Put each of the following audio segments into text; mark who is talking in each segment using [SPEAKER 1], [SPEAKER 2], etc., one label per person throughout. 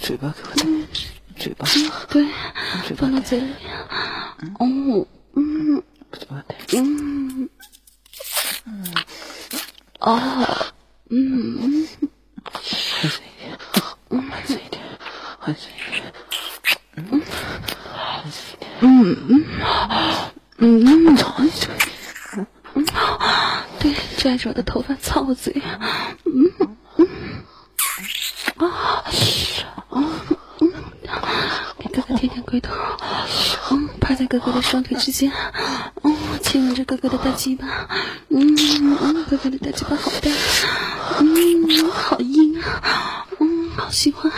[SPEAKER 1] 嘴巴给我的，嘴巴，
[SPEAKER 2] 对，
[SPEAKER 1] 嘴巴
[SPEAKER 2] 放到嘴里。哦，嗯
[SPEAKER 1] 嘴巴的，
[SPEAKER 2] 嗯，哦，嗯，
[SPEAKER 1] 还是一点，还是一点，还是一点，嗯，还是一点，
[SPEAKER 2] 嗯嗯嗯，
[SPEAKER 1] 操你嘴！
[SPEAKER 2] 对，拽着我的头发操我嘴。嗯嗯啊啊嗯，给哥哥舔舔龟头。嗯，趴在哥哥的双腿之间。嗯，亲吻着哥哥的大鸡巴。嗯嗯，哥哥的大鸡巴好大。嗯，好硬啊。嗯，好喜欢，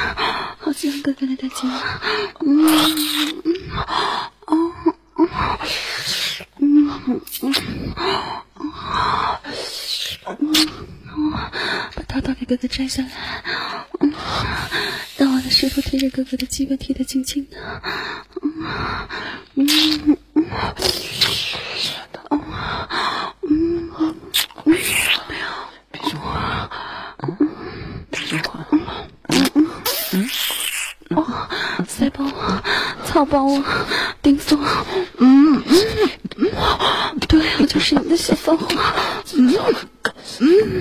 [SPEAKER 2] 好喜欢哥哥的大鸡巴。嗯嗯哦哦嗯嗯，把套套给哥哥摘下来，嗯，让我的舌头贴着哥哥的鸡巴贴得紧紧的，嗯嗯嗯，嗯嗯，
[SPEAKER 1] 别说话，别说话，
[SPEAKER 2] 哦，塞爆我，操爆我，顶松，嗯嗯嗯，对我就是你的小骚货，嗯嗯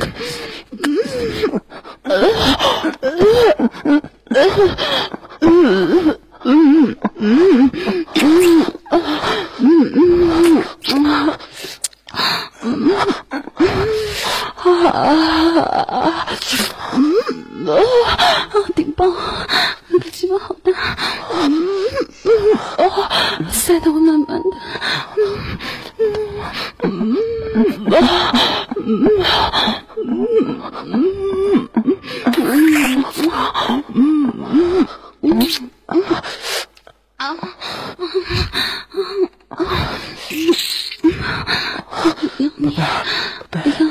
[SPEAKER 2] 啊，顶爆，你的鸡巴好大，嗯哦，塞得我满满的，嗯嗯嗯啊嗯嗯，嗯，嗯啊啊啊啊要你，我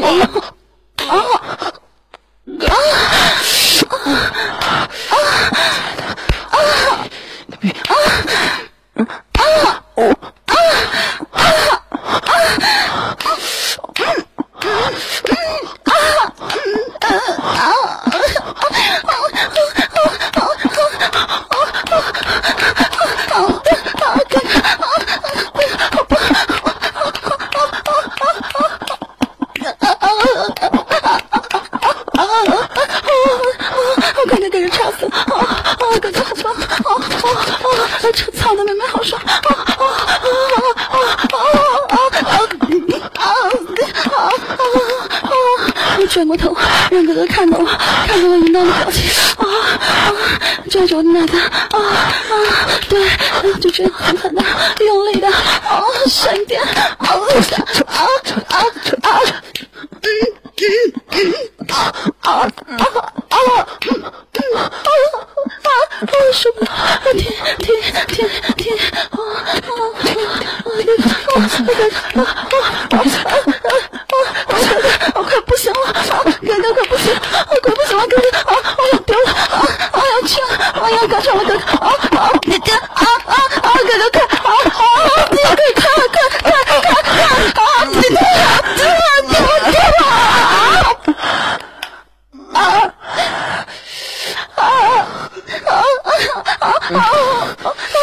[SPEAKER 2] 哎。这操的妹妹好爽，啊啊啊啊啊啊啊啊啊啊！我转过头，让哥哥看到我，看到我淫荡的表情，啊啊，拽着我的奶子，啊啊，对，就这样狠狠的、用力的，啊，闪电，啊啊啊啊啊！啊！受不了！天天天天！啊啊啊！那个啊那个啊啊啊啊！哥哥，我快不行了！啊，哥哥快不行！啊，快不行了，哥哥！啊，我要丢了！啊，我要去了！我要高潮了，哥哥！啊哦，那